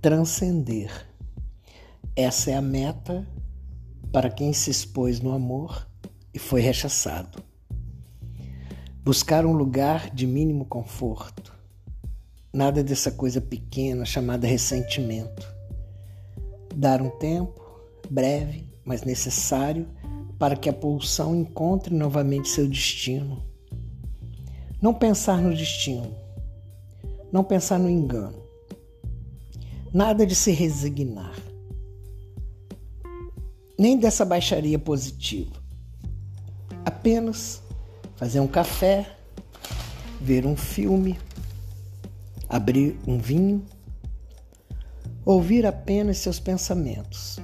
transcender. Essa é a meta para quem se expôs no amor e foi rechaçado. Buscar um lugar de mínimo conforto. Nada dessa coisa pequena chamada ressentimento. Dar um tempo, breve, mas necessário, para que a pulsão encontre novamente seu destino. Não pensar no destino, não pensar no engano, nada de se resignar, nem dessa baixaria positiva. Apenas fazer um café, ver um filme, abrir um vinho, ouvir apenas seus pensamentos.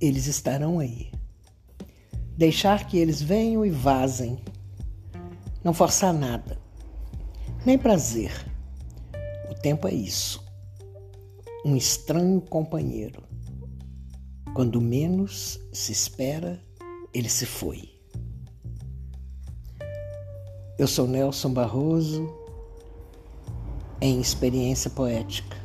Eles estarão aí. Deixar que eles venham e vazem. Não forçar nada, nem prazer. O tempo é isso. Um estranho companheiro. Quando menos se espera, ele se foi. Eu sou Nelson Barroso, em Experiência Poética.